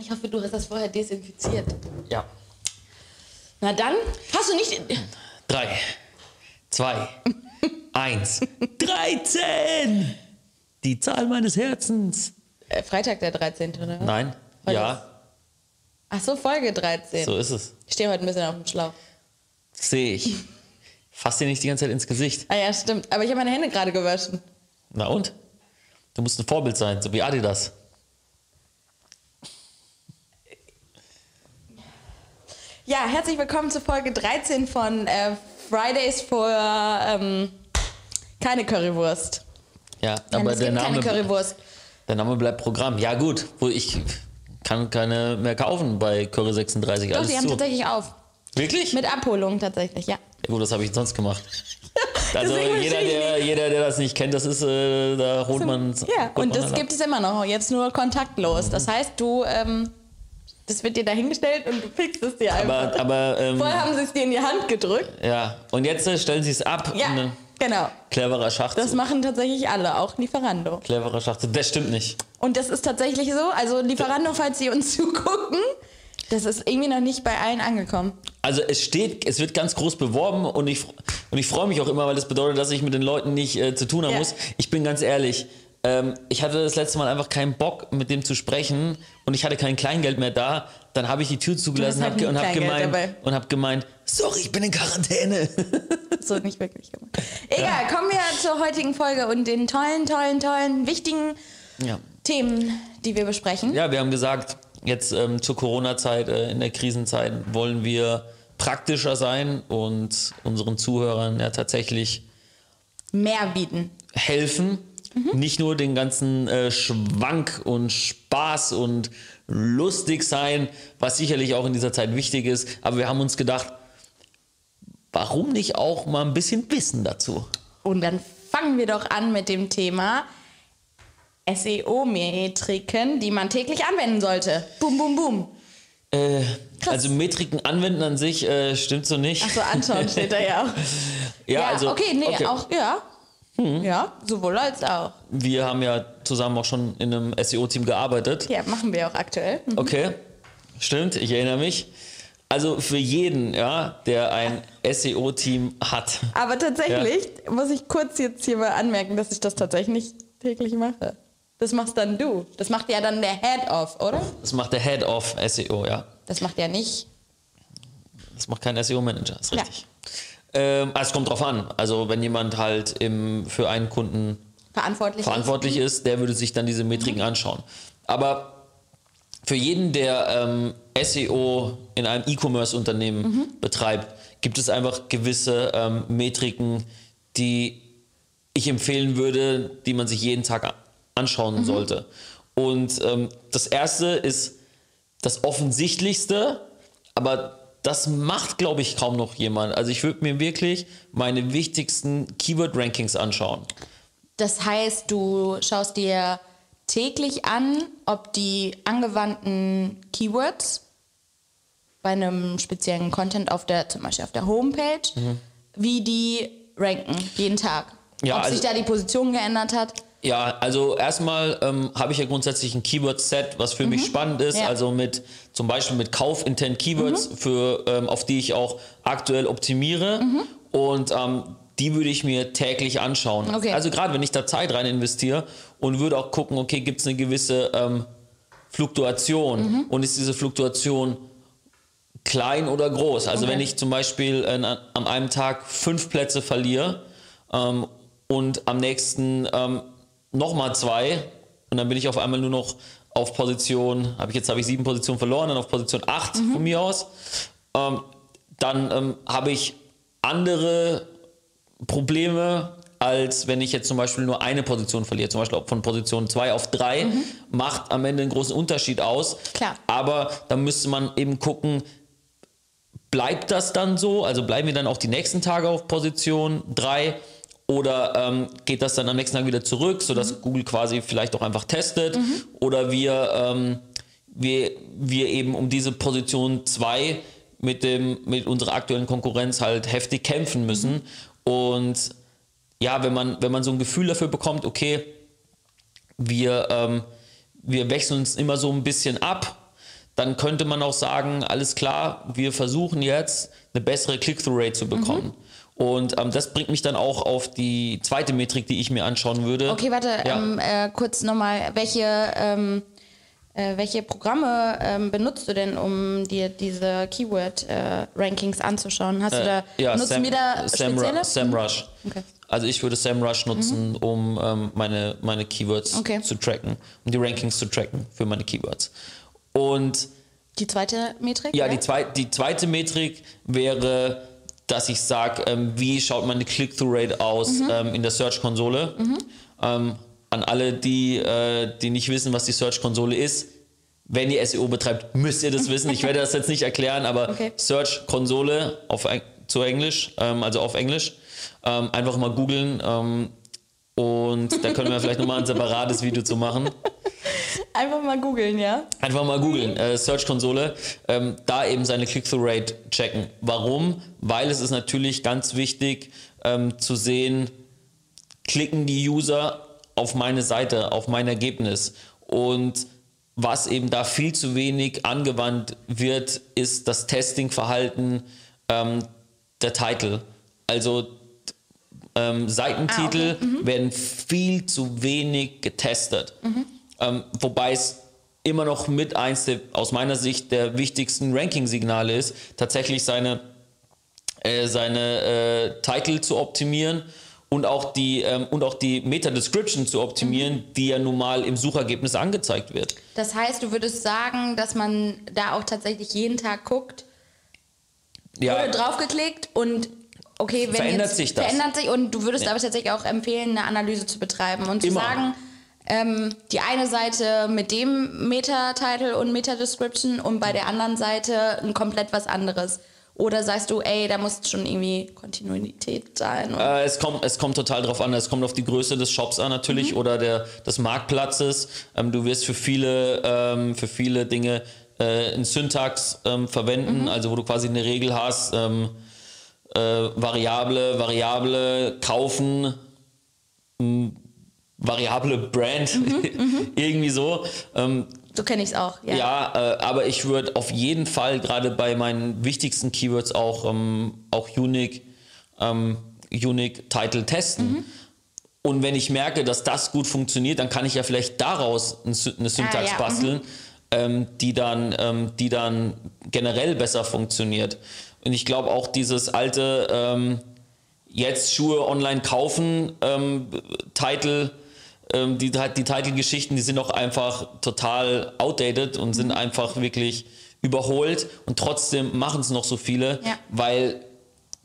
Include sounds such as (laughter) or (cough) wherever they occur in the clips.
Ich hoffe, du hast das vorher desinfiziert. Ja. Na dann, hast du nicht. Drei, zwei, (laughs) eins, 13! Die Zahl meines Herzens. Äh, Freitag der 13. oder? was? Nein? Heute ja, Ach so, Folge 13. so ist es. Ich stehe heute ein bisschen auf dem Schlauch. Sehe ich. Fass dir nicht die ganze Zeit ins Gesicht. Ah ja, stimmt. Aber ich habe meine Hände gerade gewaschen. Na und? Du musst ein Vorbild sein, so wie Adidas. Ja, herzlich willkommen zu Folge 13 von äh, Fridays for ähm, keine Currywurst. Ja, Nein, aber der Name, der Name bleibt Programm. Ja gut, wo ich kann keine mehr kaufen bei Curry 36. Doch, alles die haben zu. tatsächlich auf. Wirklich? Mit Abholung tatsächlich, ja. Ja, gut, das habe ich sonst gemacht. (laughs) Also jeder der, jeder, der das nicht kennt, das ist, äh, da holt man Ja, und das gibt es immer noch, jetzt nur kontaktlos. Das heißt, du, ähm, das wird dir dahingestellt und du fixst es dir einfach. Aber, aber ähm, Vorher haben sie es dir in die Hand gedrückt. ja, und jetzt äh, stellen sie es ab. Ja, äh, genau. cleverer Schachzug. Das machen tatsächlich alle, auch Lieferando. cleverer Schachzug. Das stimmt nicht. Und das ist tatsächlich so. Also Lieferando, falls Sie uns (laughs) zugucken, das ist irgendwie noch nicht bei allen angekommen. Also es steht, es wird ganz groß beworben und ich, und ich freue mich auch immer, weil das bedeutet, dass ich mit den Leuten nicht äh, zu tun haben Ja. muss. Ich bin ganz ehrlich, ähm, ich hatte das letzte Mal einfach keinen Bock, mit dem zu sprechen und ich hatte kein Kleingeld mehr da. Dann habe ich die Tür zugelassen halt hab, nie und habe gemeint, und hab gemeint, sorry, ich bin in Quarantäne. (laughs) So nicht wirklich gemacht. Egal, kommen wir zur heutigen Folge und den tollen, tollen, tollen, wichtigen ja. Themen, die wir besprechen. ja, wir haben gesagt, jetzt ähm, zur Corona-Zeit, äh, in der Krisenzeit, wollen wir praktischer sein und unseren Zuhörern ja tatsächlich Mehr bieten. helfen. Nicht nur den ganzen äh, Schwank und Spaß und lustig sein, was sicherlich auch in dieser Zeit wichtig ist. Aber wir haben uns gedacht, warum nicht auch mal ein bisschen Wissen dazu? Und dann fangen wir doch an mit dem Thema SEO-Metriken, die man täglich anwenden sollte. Boom, boom, boom. Äh, also Metriken anwenden an sich äh, stimmt so nicht. Achso, anschauen steht da ja auch. (laughs) ja, also okay, nee, okay. auch, ja. Ja, sowohl als auch. wir haben ja zusammen auch schon in einem SEO-Team gearbeitet. Ja, machen wir auch aktuell. Mhm. Okay, stimmt, ich erinnere mich. Also für jeden, ja, der ein SEO-Team hat, Aber tatsächlich muss ich kurz jetzt hier mal anmerken, dass ich das tatsächlich nicht täglich mache. Das machst dann du. Das macht ja dann der Head-Off, oder? das macht der Head of SEO, ja. Das macht ja nicht. Das macht kein SEO-Manager, ist Ja. Ähm, also es kommt drauf an. Also wenn jemand halt im, für einen Kunden Verantwortlich. verantwortlich ist, der würde sich dann diese Metriken anschauen. Aber für jeden, der ähm, SEO in einem E-Commerce-Unternehmen betreibt, gibt es einfach gewisse ähm, Metriken, die ich empfehlen würde, die man sich jeden Tag anschauen sollte. Und ähm, das erste ist das offensichtlichste, aber das macht, glaube ich, kaum noch jemand. Also ich würde mir wirklich meine wichtigsten Keyword-Rankings anschauen. Das heißt, du schaust dir täglich an, ob die angewandten Keywords bei einem speziellen Content auf der, zum Beispiel auf der Homepage, wie die ranken, jeden Tag. Mhm. Ja, ob sich also- da die Position geändert hat. Ja, also erstmal ähm, habe ich ja grundsätzlich ein Keyword-Set, was für mich spannend ist. Ja. Also mit zum Beispiel mit Kauf-Intent-Keywords, für, ähm, auf die ich auch aktuell optimiere. Und ähm, die würde ich mir täglich anschauen. Okay. Also gerade wenn ich da Zeit rein investiere und würde auch gucken, okay, gibt es eine gewisse ähm, Fluktuation und ist diese Fluktuation klein oder groß. Also Okay. wenn ich zum Beispiel äh, an einem Tag fünf Plätze verliere ähm, und am nächsten ähm, nochmal zwei und dann bin ich auf einmal nur noch auf Position, habe ich jetzt habe ich sieben Positionen verloren, dann auf Position acht von mir aus, ähm, dann ähm, habe ich andere Probleme, als wenn ich jetzt zum Beispiel nur eine Position verliere. Zum Beispiel von Position 2 auf 3 macht am Ende einen großen Unterschied aus. Klar. Aber da müsste man eben gucken, bleibt das dann so? Also bleiben wir dann auch die nächsten Tage auf Position 3 oder ähm, geht das dann am nächsten Tag wieder zurück, sodass Google quasi vielleicht auch einfach testet? Oder wir, ähm, wir, wir eben um diese Position 2 mit, dem, mit unserer aktuellen Konkurrenz halt heftig kämpfen müssen. Und ja, wenn man, wenn man so ein Gefühl dafür bekommt, okay, wir, ähm, wir wechseln uns immer so ein bisschen ab, dann könnte man auch sagen, alles klar, wir versuchen jetzt eine bessere Click-Through-Rate zu bekommen. Mhm. Und ähm, das bringt mich dann auch auf die zweite Metrik, die ich mir anschauen würde. Okay, warte, ja. ähm, äh, kurz nochmal, welche, ähm, äh, welche Programme ähm, benutzt du denn, um dir diese Keyword-Rankings äh, anzuschauen? Hast du da, äh, ja, nutzt Sam, du da spezielle? SEMrush. Okay. Also ich würde SEMrush nutzen, mhm. um ähm, meine, meine Keywords okay. zu tracken, um die Rankings zu tracken für meine Keywords. Und die zweite Metrik? Ja, die, zweit, die zweite Metrik wäre dass ich sage, ähm, wie schaut meine Click-Through-Rate aus mhm. ähm, in der Search-Konsole. Mhm. Ähm, an alle, die, äh, die nicht wissen, was die Search-Konsole ist, wenn ihr SEO betreibt, müsst ihr das wissen. Ich werde das jetzt nicht erklären, aber okay. Search-Konsole auf, zu Englisch, ähm, also auf Englisch. Ähm, einfach mal googeln ähm, und da können wir vielleicht nochmal ein separates Video zu machen. Einfach mal googeln, ja? Einfach mal googeln, äh, Search-Konsole, ähm, da eben seine Click-Through-Rate checken. Warum? Weil es ist natürlich ganz wichtig ähm, zu sehen, klicken die User auf meine Seite, auf mein Ergebnis. Und was eben da viel zu wenig angewandt wird, ist das Testing-Verhalten ähm, der Titel. Also ähm, Seitentitel ah, okay. mhm. werden viel zu wenig getestet. Mhm. Ähm, wobei es immer noch mit eins der, aus meiner Sicht der wichtigsten Ranking-Signale ist, tatsächlich seine, äh, seine äh, Titel zu optimieren und auch die, ähm, und auch die Meta-Description zu optimieren, mhm. die ja nun mal im Suchergebnis angezeigt wird. Das heißt, du würdest sagen, dass man da auch tatsächlich jeden Tag guckt, ja. wurde draufgeklickt und okay, wenn verändert jetzt, sich das. Verändert sich und du würdest ja. aber tatsächlich auch empfehlen, eine Analyse zu betreiben und zu Immer. sagen, ähm, die eine Seite mit dem Meta-Title und Meta-Description und bei der anderen Seite ein komplett was anderes. Oder sagst du, ey, da muss schon irgendwie Kontinuität sein? Äh, es, kommt, es kommt total drauf an. Es kommt auf die Größe des Shops an natürlich mhm. oder der, des Marktplatzes. Ähm, du wirst für viele, ähm, für viele Dinge äh, einen Syntax ähm, verwenden, mhm. also wo du quasi eine Regel hast, ähm, äh, Variable, Variable, kaufen, variable Brand, mhm, mhm, (laughs) irgendwie so. Ähm, so kenne ich es auch, ja. Ja, äh, aber ich würde auf jeden Fall gerade bei meinen wichtigsten Keywords auch, ähm, auch Unique, ähm, Unique Title testen. Mhm. Und wenn ich merke, dass das gut funktioniert, dann kann ich ja vielleicht daraus eine Syntax ah, ja. basteln, mhm. ähm, die, dann, ähm, die dann generell besser funktioniert. Und ich glaube auch dieses alte ähm, jetzt Schuhe online kaufen, ähm, Title, ähm, die, die Titelgeschichten, die sind auch einfach total outdated und sind mhm. einfach wirklich überholt und trotzdem machen es noch so viele, ja. weil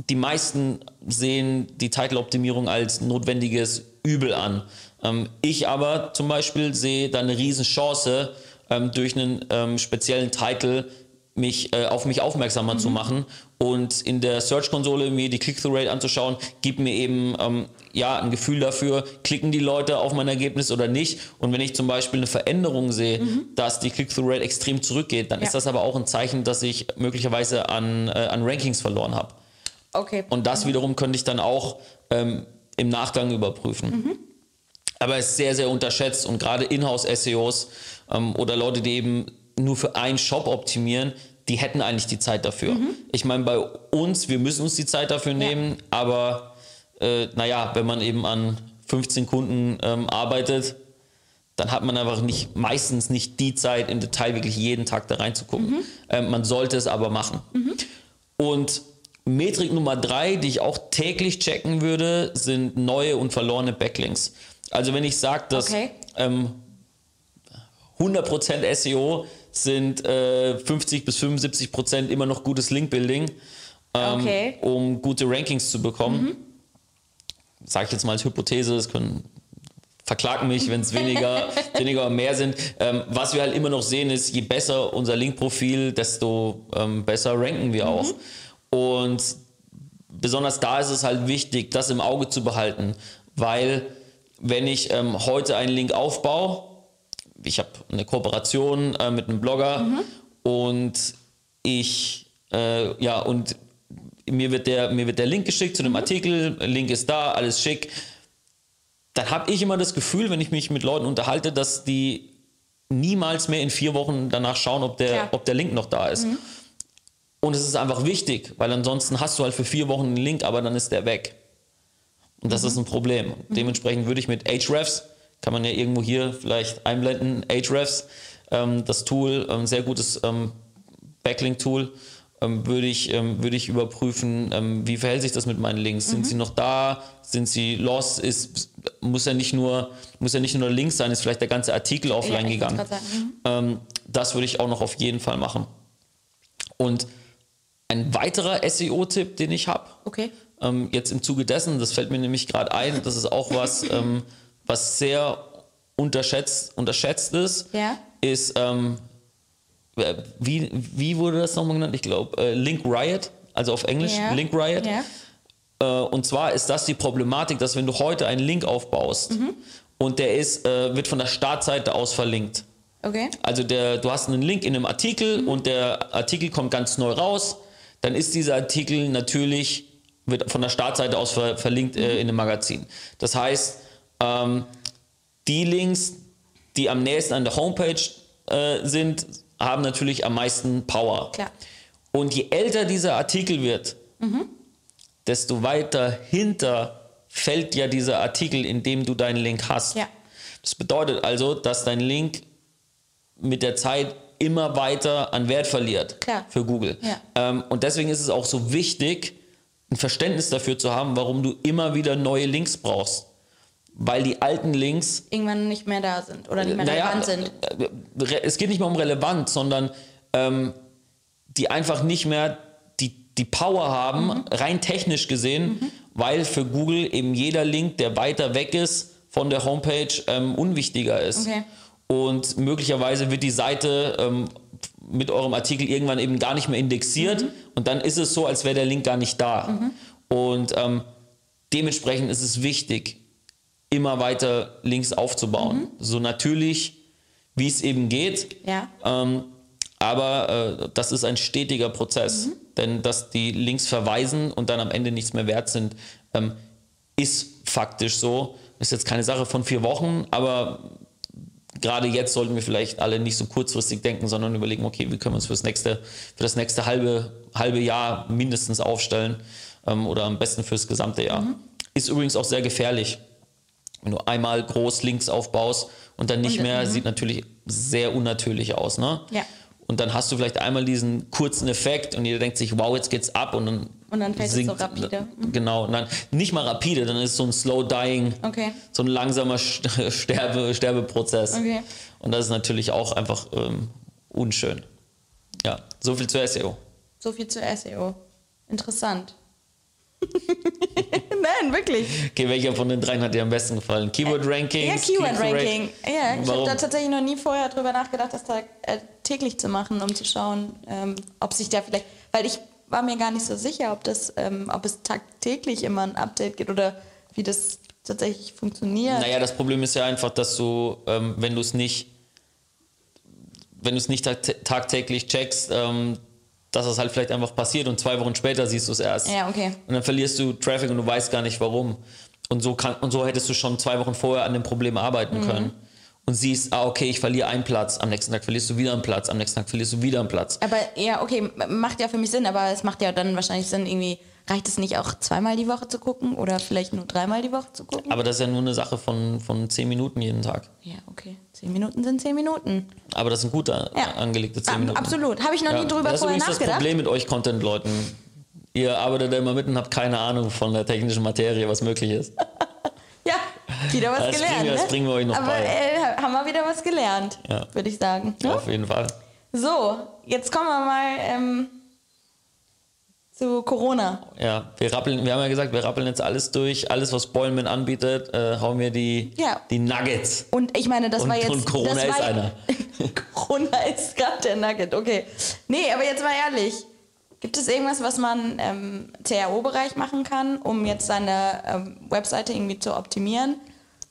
die meisten sehen die Titeloptimierung als notwendiges Übel an. Ähm, ich aber zum Beispiel sehe da eine riesen Chance, ähm, durch einen ähm, speziellen Titel mich äh, auf mich aufmerksamer mhm. zu machen und in der Search-Konsole mir die Click-Through-Rate anzuschauen, gibt mir eben ähm, ja ein Gefühl dafür, klicken die Leute auf mein Ergebnis oder nicht. Und wenn ich zum Beispiel eine Veränderung sehe, mhm. dass die Click-Through-Rate extrem zurückgeht, dann ja. ist das aber auch ein Zeichen, dass ich möglicherweise an, äh, an Rankings verloren habe. Okay. Und das mhm. wiederum könnte ich dann auch ähm, im Nachgang überprüfen. Mhm. Aber es ist sehr, sehr unterschätzt und gerade Inhouse-SEOs ähm, oder Leute, die eben nur für einen Shop optimieren, die hätten eigentlich die Zeit dafür. Mhm. Ich meine, bei uns, wir müssen uns die Zeit dafür nehmen, ja. aber äh, naja, wenn man eben an 15 Kunden ähm, arbeitet, dann hat man einfach nicht, meistens nicht die Zeit, im Detail wirklich jeden Tag da reinzugucken. Mhm. Ähm, man sollte es aber machen. Mhm. Und Metrik Nummer drei, die ich auch täglich checken würde, sind neue und verlorene Backlinks. Also wenn ich sage, dass okay. ähm, 100% SEO sind äh, 50 bis 75 Prozent immer noch gutes Linkbuilding, ähm, okay. um gute Rankings zu bekommen. Mhm. Sage ich jetzt mal als Hypothese, es können verklagen mich, wenn es (laughs) weniger, weniger oder mehr sind. Ähm, was wir halt immer noch sehen, ist, je besser unser Linkprofil, desto ähm, besser ranken wir auch. Mhm. Und besonders da ist es halt wichtig, das im Auge zu behalten, weil wenn ich ähm, heute einen Link aufbaue, ich habe eine Kooperation äh, mit einem Blogger mhm. und ich, äh, ja, und mir wird, der, mir wird der Link geschickt zu dem mhm. Artikel, Link ist da, alles schick. Dann habe ich immer das Gefühl, wenn ich mich mit Leuten unterhalte, dass die niemals mehr in vier Wochen danach schauen, ob der, Klar. ob der Link noch da ist. Und es ist einfach wichtig, weil ansonsten hast du halt für vier Wochen einen Link, aber dann ist der weg. Und das ist ein Problem. Dementsprechend würde ich mit Ahrefs, kann man ja irgendwo hier vielleicht einblenden, Ahrefs, ähm, das Tool, ein sehr gutes ähm, Backlink-Tool, ähm, würde ich, ähm, würde ich überprüfen, ähm, wie verhält sich das mit meinen Links? Sind sie noch da? Sind sie lost? Ist, muss ja nicht nur, muss ja nicht nur Links sein, ist vielleicht der ganze Artikel offline wollte gegangen. mhm. Ähm, das würde ich auch noch auf jeden Fall machen. Und ein weiterer SEO-Tipp, den ich habe, Okay. ähm, jetzt im Zuge dessen, das fällt mir nämlich gerade ein, das ist auch was, (laughs) ähm, was sehr unterschätzt, unterschätzt ist, Ja. ist, ähm, äh, wie, wie wurde das nochmal genannt? Ich glaube, äh, Link Riot, also auf Englisch Ja. Link Riot. Ja. Äh, und zwar ist das die Problematik, dass wenn du heute einen Link aufbaust Mhm. und der ist, äh, wird von der Startseite aus verlinkt. Okay. Also der, du hast einen Link in einem Artikel und der Artikel kommt ganz neu raus, dann ist dieser Artikel natürlich, wird von der Startseite aus ver, verlinkt äh, in einem Magazin. Das heißt, ähm, die Links, die am nächsten an der Homepage äh, sind, haben natürlich am meisten Power. Klar. Und je älter dieser Artikel wird, desto weiter hinter fällt ja dieser Artikel, in dem du deinen Link hast. Ja. Das bedeutet also, dass dein Link mit der Zeit immer weiter an Wert verliert Klar. für Google. Ja. Ähm, und deswegen ist es auch so wichtig, ein Verständnis dafür zu haben, warum du immer wieder neue Links brauchst. Weil die alten Links Irgendwann nicht mehr da sind oder nicht mehr naja, relevant sind. äh, re- Es geht nicht mehr um relevant, sondern ähm, die einfach nicht mehr die, die Power haben, Mhm. rein technisch gesehen, weil für Google eben jeder Link, der weiter weg ist von der Homepage, ähm, unwichtiger ist. Okay. Und möglicherweise wird die Seite ähm, mit eurem Artikel irgendwann eben gar nicht mehr indexiert Mhm. und dann ist es so, als wäre der Link gar nicht da. Und ähm, dementsprechend ist es wichtig, immer weiter Links aufzubauen. Mhm. So natürlich, wie es eben geht. Ja. Ähm, aber äh, das ist ein stetiger Prozess. Denn dass die Links verweisen und dann am Ende nichts mehr wert sind, ähm, ist faktisch so. Ist jetzt keine Sache von vier Wochen, aber gerade jetzt sollten wir vielleicht alle nicht so kurzfristig denken, sondern überlegen, okay, wie können wir uns fürs nächste, für das nächste halbe, halbe Jahr mindestens aufstellen ähm, oder am besten fürs gesamte Jahr. Ist übrigens auch sehr gefährlich. Wenn du einmal groß links aufbaust und dann nicht Und, mehr, mhm. sieht natürlich sehr unnatürlich aus. Ne? Ja. Und dann hast du vielleicht einmal diesen kurzen Effekt und jeder denkt sich, wow, jetzt geht's ab und dann, Und dann fällt es so sinkt- rapide. Mhm. Genau, dann nicht mal rapide, dann ist es so ein slow dying, Okay. so ein langsamer St- (laughs) Sterbe, Sterbeprozess. Okay. Und das ist natürlich auch einfach ähm, unschön. Ja, so viel zur SEO. So viel zu SEO. Interessant. (laughs) Nein, wirklich. Okay, welcher von den dreien hat dir am besten gefallen? Keyword Ranking? Ja, Keyword-Ranking. Ja, ich habe da tatsächlich noch nie vorher drüber nachgedacht, das da äh, täglich zu machen, um zu schauen, ähm, ob sich da vielleicht, weil ich war mir gar nicht so sicher, ob das, ähm, ob es tagtäglich immer ein Update gibt oder wie das tatsächlich funktioniert. Naja, das Problem ist ja einfach, dass du, ähm, wenn du es nicht, wenn du es nicht tag- tagtäglich checkst, ähm, dass es halt vielleicht einfach passiert und zwei Wochen später siehst du es erst. Ja, okay. Und dann verlierst du Traffic und du weißt gar nicht warum. Und so, kann, und so hättest du schon zwei Wochen vorher an dem Problem arbeiten Mhm. können. Und siehst, ah, okay, ich verliere einen Platz, am nächsten Tag verlierst du wieder einen Platz, am nächsten Tag verlierst du wieder einen Platz. Aber ja, okay, macht ja für mich Sinn, aber es macht ja dann wahrscheinlich Sinn, irgendwie, reicht es nicht auch zweimal die Woche zu gucken oder vielleicht nur dreimal die Woche zu gucken? Aber das ist ja nur eine Sache von, von zehn Minuten jeden Tag. ja, okay. Zehn Minuten sind zehn Minuten. Aber das sind gut a- Ja. angelegte zehn Minuten. Absolut. Habe ich noch Ja, nie drüber das ist vorher übrigens das nachgedacht. Problem mit euch Content-Leuten. Ihr arbeitet da immer mit und habt keine Ahnung von der technischen Materie, was möglich ist. (laughs) Ja, wieder was Das gelernt. bringen wir- das ne? bringen wir euch noch Aber bei. äh, haben wir wieder was gelernt, Ja. würde ich sagen. Ja, Ne? auf jeden Fall. So, jetzt kommen wir mal ähm, zu Corona. Ja, wir rappeln, wir haben ja gesagt, wir rappeln jetzt alles durch, alles was Boilman anbietet, äh, hauen wir die, Ja. die Nuggets. Und ich meine, das Und- war jetzt. und Corona ist war, einer. (laughs) Corona ist gerade der Nugget, okay. Nee, aber jetzt mal ehrlich. Gibt es irgendwas, was man im CRO-Bereich machen kann, um jetzt seine ähm, Webseite irgendwie zu optimieren,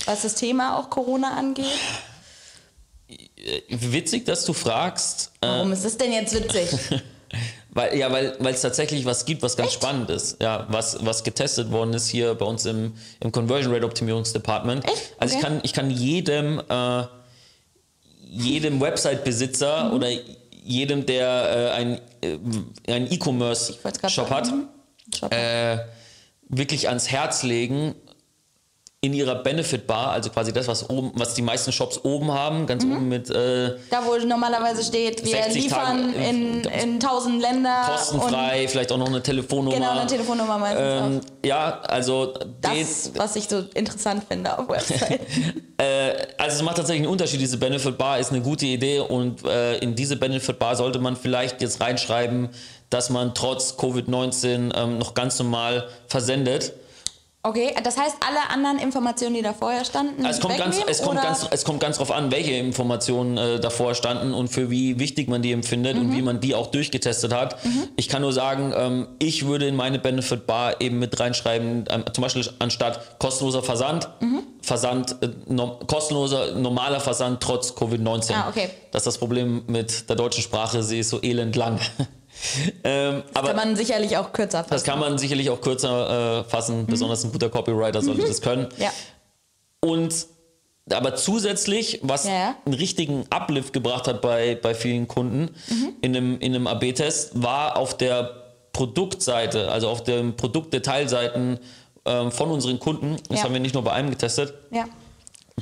was das Thema auch Corona angeht? Äh, Witzig, dass du fragst, äh, Warum ist das denn jetzt witzig? (laughs) weil, ja, weil es tatsächlich was gibt, was ganz spannend ist. Ja, was, was getestet worden ist hier bei uns im, im Conversion Rate Optimierungsdepartment. Echt? Also ich kann, ich kann jedem, äh, jedem Website-Besitzer oder jedem, der äh, ein, äh, einen E-Commerce-Shop hat, Shop. äh, wirklich ans Herz legen, in ihrer Benefit Bar, also quasi das, was oben, was die meisten Shops oben haben, ganz oben mit äh, Da, wo normalerweise steht, wir 60 liefern Tage, in, in tausend Länder. kostenfrei, vielleicht auch noch eine Telefonnummer. Genau, eine Telefonnummer meistens ähm, auch. ja, also den, Das, was ich so interessant finde auf Website. (laughs) äh, also es macht tatsächlich einen Unterschied. Diese Benefit Bar ist eine gute Idee und äh, in diese Benefit Bar sollte man vielleicht jetzt reinschreiben, dass man trotz Covid-19 ähm, noch ganz normal versendet. Okay, das heißt, alle anderen Informationen, die da vorher standen, Es kommt, ganz, wegnehmen, es, kommt ganz, es kommt ganz drauf an, welche Informationen äh, davor standen und für wie wichtig man die empfindet und wie man die auch durchgetestet hat. Ich kann nur sagen, ähm, ich würde in meine Benefit Bar eben mit reinschreiben, ähm, zum Beispiel anstatt kostenloser Versand, Versand, äh, no, kostenloser normaler Versand trotz Covid-19. Ah, okay. Das ist das Problem mit der deutschen Sprache, sie ist so elend lang. (laughs) ähm, aber kann man sicherlich auch kürzer fassen. das kann man sicherlich auch kürzer äh, fassen, besonders ein guter Copywriter sollte das können. Ja. Und aber zusätzlich, was Ja, ja. einen richtigen Uplift gebracht hat bei, bei vielen Kunden in einem, in einem AB-Test, war auf der Produktseite, also auf den Produktdetailseiten ähm, von unseren Kunden, das Ja. haben wir nicht nur bei einem getestet,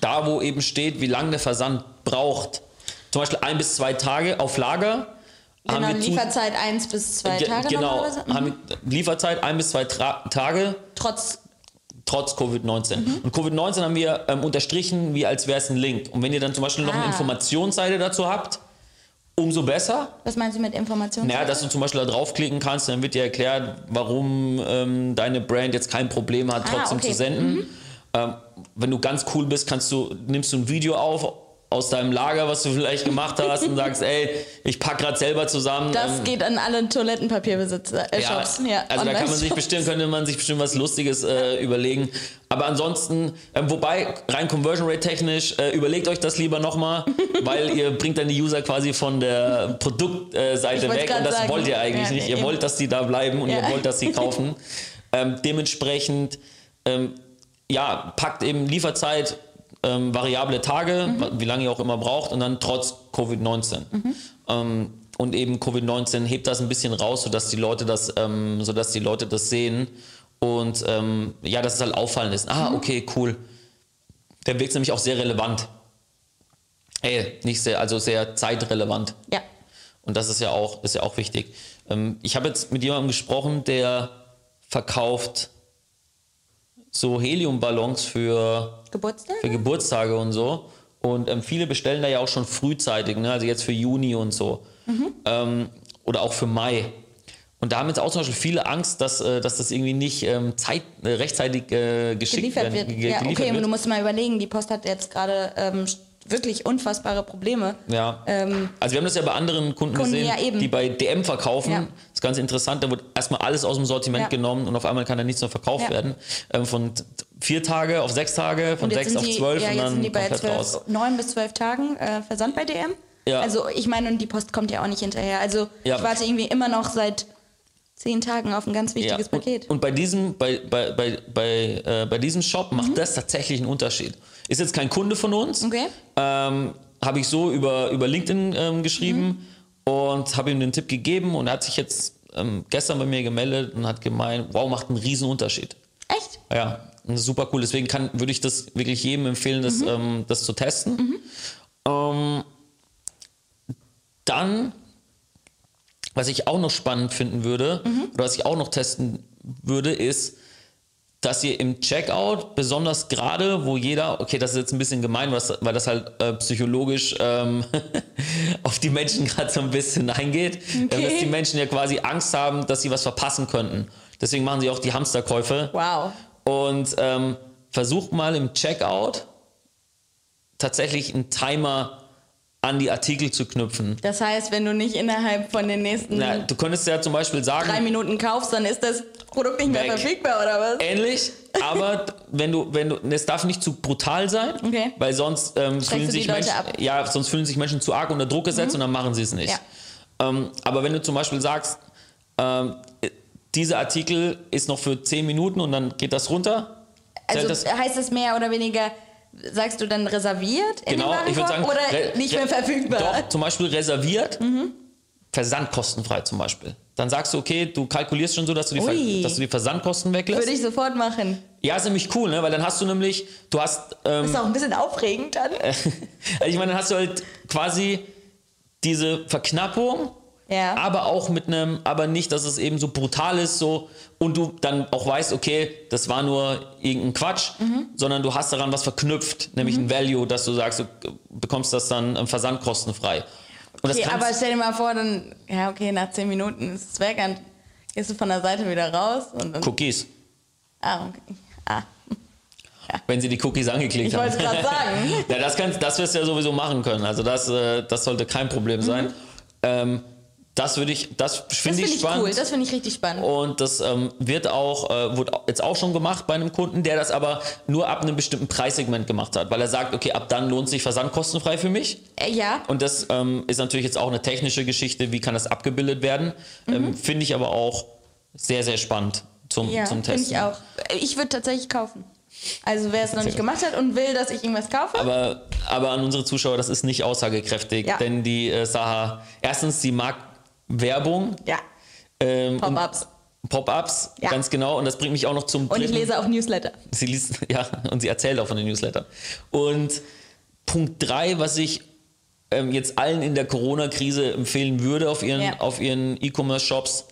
da wo eben steht, wie lange der Versand braucht, zum Beispiel ein bis zwei Tage auf Lager, Genau, Lieferzeit eins bis zwei Ge- Tage genau. Mhm. Lieferzeit ein bis zwei Tra Tage, Trotz, trotz Covid-19. Mhm. Und Covid-19 haben wir ähm, unterstrichen, wie als wäre es ein Link. Und wenn ihr dann zum Beispiel noch eine Ah. Informationsseite dazu habt, umso besser. was meinst du mit Informationen? Naja, dass du zum Beispiel da draufklicken kannst, dann wird dir erklärt, warum ähm, deine Brand jetzt kein Problem hat, Ah, trotzdem okay. zu senden. Ähm, wenn du ganz cool bist, kannst du, nimmst du ein Video auf aus deinem Lager, was du vielleicht gemacht hast und sagst, (laughs) ey, ich pack gerade selber zusammen. Das ähm, geht an alle Toilettenpapierbesitzer, äh, ja, Shops. Ja, also da kann man sich bestimmt, könnte man sich bestimmt was Lustiges äh, überlegen. Aber ansonsten, ähm, wobei, rein Conversion Rate technisch, äh, überlegt euch das lieber nochmal, (laughs) weil ihr bringt dann die User quasi von der Produktseite weg und das sagen. wollt ihr eigentlich Ja, nicht. Ihr eben. wollt, dass die da bleiben und Ja. ihr wollt, dass sie kaufen. (laughs) ähm, dementsprechend, ähm, ja, packt eben Lieferzeit, ähm, variable Tage, Mhm. wie lange ihr auch immer braucht und dann trotz Covid-19. Ähm, und eben Covid-19 hebt das ein bisschen raus, sodass die Leute das, ähm, sodass die Leute das sehen und ähm, ja, dass es halt auffallend ist. Mhm. Ah, okay, cool. Der Weg ist nämlich auch sehr relevant. Ey, nicht sehr, also sehr zeitrelevant. Ja. Und das ist ja auch, ist ja auch wichtig. Ähm, ich habe jetzt mit jemandem gesprochen, der verkauft so Heliumballons für, Geburtstag? für Geburtstage und so. Und ähm, viele bestellen da ja auch schon frühzeitig, ne? also jetzt für Juni und so. Mhm. Ähm, oder auch für Mai. Und da haben jetzt auch zum Beispiel viele Angst, dass, äh, dass das irgendwie nicht ähm, zeit, äh, rechtzeitig äh, geschickt geliefert wird. ge- Ja, geliefert okay, aber wird. du musst mal überlegen, die Post hat jetzt gerade ähm, wirklich unfassbare Probleme. Ja. Ähm, also wir haben das ja bei anderen Kunden, Kunden, gesehen, ja, die bei DM verkaufen. Ja. Ist ganz interessant, da wird erstmal alles aus dem Sortiment Ja. genommen und auf einmal kann da nichts mehr verkauft Ja. werden. Ähm, von vier Tage auf sechs Tage, von sechs auf die, zwölf ja, und jetzt dann sind die bei komplett raus. neun bis zwölf Tagen äh, Versand bei DM. Ja. Also ich meine, und die Post kommt ja auch nicht hinterher. Also Ja. ich warte irgendwie immer noch seit zehn Tagen auf ein ganz wichtiges und, Paket. Und bei diesem, bei, bei, bei, bei, äh, bei diesem Shop macht Mhm. das tatsächlich einen Unterschied. Ist jetzt kein Kunde von uns. Okay. Ähm, habe ich so über, über LinkedIn ähm, geschrieben Mhm. Und habe ihm den Tipp gegeben und er hat sich jetzt ähm, gestern bei mir gemeldet und hat gemeint, wow, macht einen riesen Unterschied. Echt? Ja, super cool. Deswegen kann, würde ich das wirklich jedem empfehlen, das, ähm, das zu testen. Ähm, dann, was ich auch noch spannend finden würde, oder was ich auch noch testen würde, ist, dass ihr im Checkout, besonders gerade, wo jeder, okay, das ist jetzt ein bisschen gemein, weil das halt äh, psychologisch ähm, (laughs) auf die Menschen gerade so ein bisschen eingeht, ähm, Okay. dass die Menschen ja quasi Angst haben, dass sie was verpassen könnten. Deswegen machen sie auch die Hamsterkäufe. Wow. Und ähm, versucht mal im Checkout tatsächlich einen Timer an die Artikel zu knüpfen. Das heißt, wenn du nicht innerhalb von den nächsten Na, du könntest ja zum Beispiel sagen, drei Minuten kaufst, dann ist das Produkt nicht mehr Weg. verfügbar oder was? ähnlich, aber (laughs) wenn du, wenn du, es darf nicht zu brutal sein, Okay. weil sonst ähm, fühlen sich Menschen. Mhm. ja, sonst fühlen sich Menschen zu arg unter Druck gesetzt und dann machen sie es nicht. Ja. Ähm, aber wenn du zum Beispiel sagst, ähm, dieser Artikel ist noch für 10 Minuten und dann geht das runter, Also das, heißt es mehr oder weniger, Sagst du dann reserviert in Genau, ich würde sagen, oder nicht mehr verfügbar? Doch, zum Beispiel reserviert, versandkostenfrei zum Beispiel. Dann sagst du, okay, du kalkulierst schon so, dass du die, dass du die Versandkosten weglässt. Würde ich sofort machen. Ja, ist nämlich cool, ne? weil dann hast du nämlich, du hast, ähm, Ist auch ein bisschen aufregend dann. (laughs) ich meine, dann hast du halt quasi diese Verknappung, Ja. aber auch mit einem, aber nicht, dass es eben so brutal ist, so und du dann auch weißt, okay, das war nur irgendein Quatsch, Mhm. sondern du hast daran was verknüpft, nämlich ein Value, dass du sagst, du bekommst das dann ähm, versandkostenfrei. Okay, aber stell dir mal vor, dann, ja, okay, nach 10 Minuten ist es weg und gehst du von der Seite wieder raus und dann. Cookies, Ah, okay. Ah. (laughs) wenn sie die Cookies angeklickt Ich haben. wollte es gerade sagen. (laughs) Ja, das, kannst, das wirst du ja sowieso machen können. Also das, äh, das sollte kein Problem sein. Ähm, das würde ich, das Mhm. Finde finde ich spannend. cool, das finde ich richtig spannend. Und das ähm, wird auch, äh, wurde jetzt auch schon gemacht bei einem Kunden, der das aber nur ab einem bestimmten Preissegment gemacht hat, weil er sagt, okay, ab dann lohnt sich Versand kostenfrei für mich. Äh, ja, Und das ähm, ist natürlich jetzt auch eine technische Geschichte, wie kann das abgebildet werden. Ähm, Finde ich aber auch sehr, sehr spannend zum, ja, zum finde Testen. ich auch. Ich würde tatsächlich kaufen. Also wer es noch nicht gemacht hat und will, dass ich irgendwas kaufe, Aber, aber an unsere Zuschauer, das ist nicht aussagekräftig, Ja. denn die äh, Saha, erstens, sie mag Werbung. ja, Ähm, Pop-ups. Pop-ups, Ja. ganz genau. Und das bringt mich auch noch zum Und ich dritten- lese auch Newsletter. Sie liest, (laughs) ja, und sie erzählt auch von den Newslettern. Und Punkt drei, was ich ähm, jetzt allen in der Corona-Krise empfehlen würde auf ihren, Ja. auf ihren E-Commerce-Shops,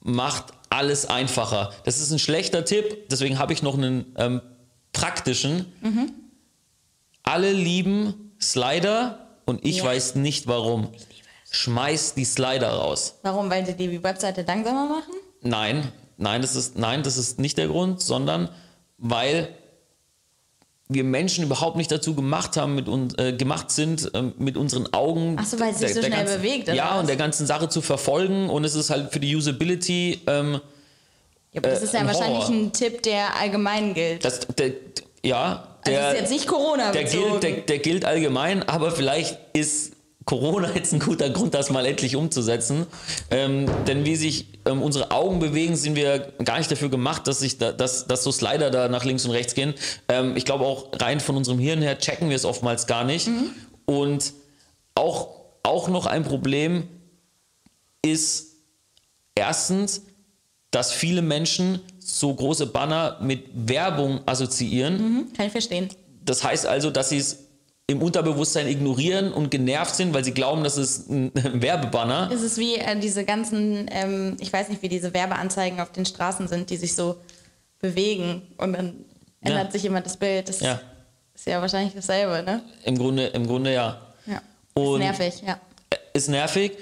macht alles einfacher. Das ist ein schlechter Tipp, deswegen habe ich noch einen ähm, praktischen. Mhm. Alle lieben Slider und ich Ja. weiß nicht warum. Schmeiß die Slider raus. Warum? Weil sie die Webseite langsamer machen? Nein, nein, das ist, nein, das ist nicht der Grund, sondern weil wir Menschen überhaupt nicht dazu gemacht haben, mit uns, äh, gemacht sind, ähm, mit unseren Augen. Ach so, weil es sich so schnell ganzen, bewegt, Ja, was? und der ganzen Sache zu verfolgen. Und es ist halt für die Usability, ähm, Ja, aber das Äh, ist ja ein wahrscheinlich Horror. ein Tipp, der allgemein gilt. das, der, ja, also der, das ist jetzt nicht Corona der, bezogen. gilt, der, der gilt allgemein, aber vielleicht ist Corona (laughs) jetzt ein guter Grund, das mal endlich umzusetzen. Ähm, denn wie sich ähm, unsere Augen bewegen, sind wir gar nicht dafür gemacht, dass, sich da, dass, dass so Slider da nach links und rechts gehen. Ähm, ich glaube auch rein von unserem Hirn her checken wir es oftmals gar nicht. Mhm. Und auch, auch noch ein Problem ist erstens, dass viele Menschen so große Banner mit Werbung assoziieren. Hm, Kann ich verstehen. Das heißt also, dass sie es im Unterbewusstsein ignorieren und genervt sind, weil sie glauben, das ist ein (laughs) Werbebanner. Es ist wie äh, diese ganzen, ähm, ich weiß nicht, wie diese Werbeanzeigen auf den Straßen sind, die sich so bewegen und dann ändert Ja. sich immer das Bild. Das Ja. ist ja wahrscheinlich dasselbe, ne? Im Grunde, im Grunde ja. Ja. Und- ist nervig, ja. Ist nervig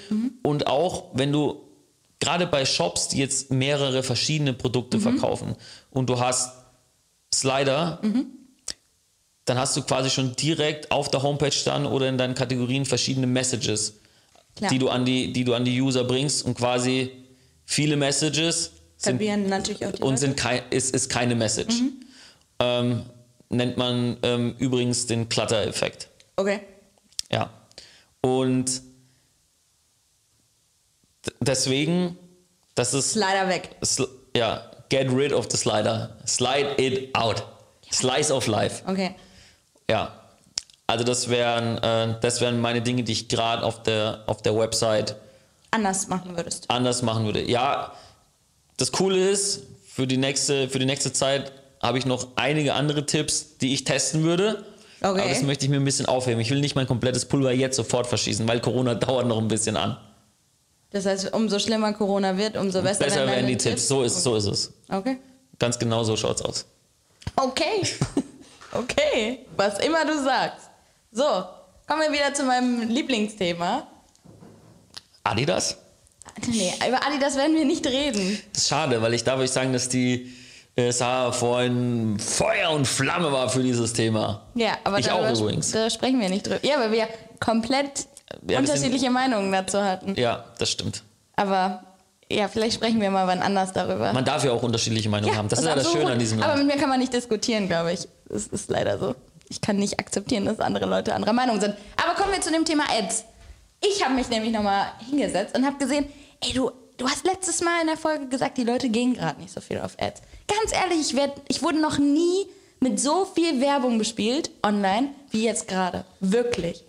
und auch wenn du gerade bei Shops, die jetzt mehrere verschiedene Produkte verkaufen und du hast Slider, dann hast du quasi schon direkt auf der Homepage dann oder in deinen Kategorien verschiedene Messages, Klar. die du an die, die du an die User bringst und quasi viele Messages sind natürlich auch die und Leute. sind kein, ist, ist keine Message. Ähm, nennt man ähm, übrigens den Clutter-Effekt. Okay. Ja. Und deswegen, das ist, Leider weg. sl- ja, get rid of the slider. Slide it out. Slice of life. Okay. Ja. Also das wären, äh, das wären meine Dinge, die ich gerade auf der, auf der Website Anders machen würdest. anders machen würde. Ja, das Coole ist, für die nächste, für die nächste Zeit habe ich noch einige andere Tipps, die ich testen würde. Okay. Aber das möchte ich mir ein bisschen aufheben. Ich will nicht mein komplettes Pulver jetzt sofort verschießen, weil Corona (laughs) dauert noch ein bisschen an. Das heißt, umso schlimmer Corona wird, umso besser, Besser werden die Tipps. So ist, so ist es. Okay. Ganz genau so schaut's aus. Okay. (laughs) Okay. Was immer du sagst. So, kommen wir wieder zu meinem Lieblingsthema. Adidas? Nee, über Adidas werden wir nicht reden. Das ist schade, weil ich darf euch sagen, dass die äh, Sarah vorhin Feuer und Flamme war für dieses Thema. Ja, aber Ich auch darüber übrigens. Da sprechen wir nicht drüber. Ja, weil wir komplett sind- unterschiedliche Meinungen dazu hatten. Ja, das stimmt. Aber ja, vielleicht sprechen wir mal wann anders darüber. Man darf ja auch unterschiedliche Meinungen haben. Das ist ja das Schöne an diesem Aber Land. mit mir kann man nicht diskutieren, glaube ich. Das ist leider so. Ich kann nicht akzeptieren, dass andere Leute anderer Meinung sind. Aber kommen wir zu dem Thema Ads. Ich habe mich nämlich nochmal hingesetzt und habe gesehen, ey, du, du hast letztes Mal in der Folge gesagt, die Leute gehen gerade nicht so viel auf Ads. Ganz ehrlich, ich, werd, ich wurde noch nie mit so viel Werbung bespielt online wie jetzt gerade. Wirklich.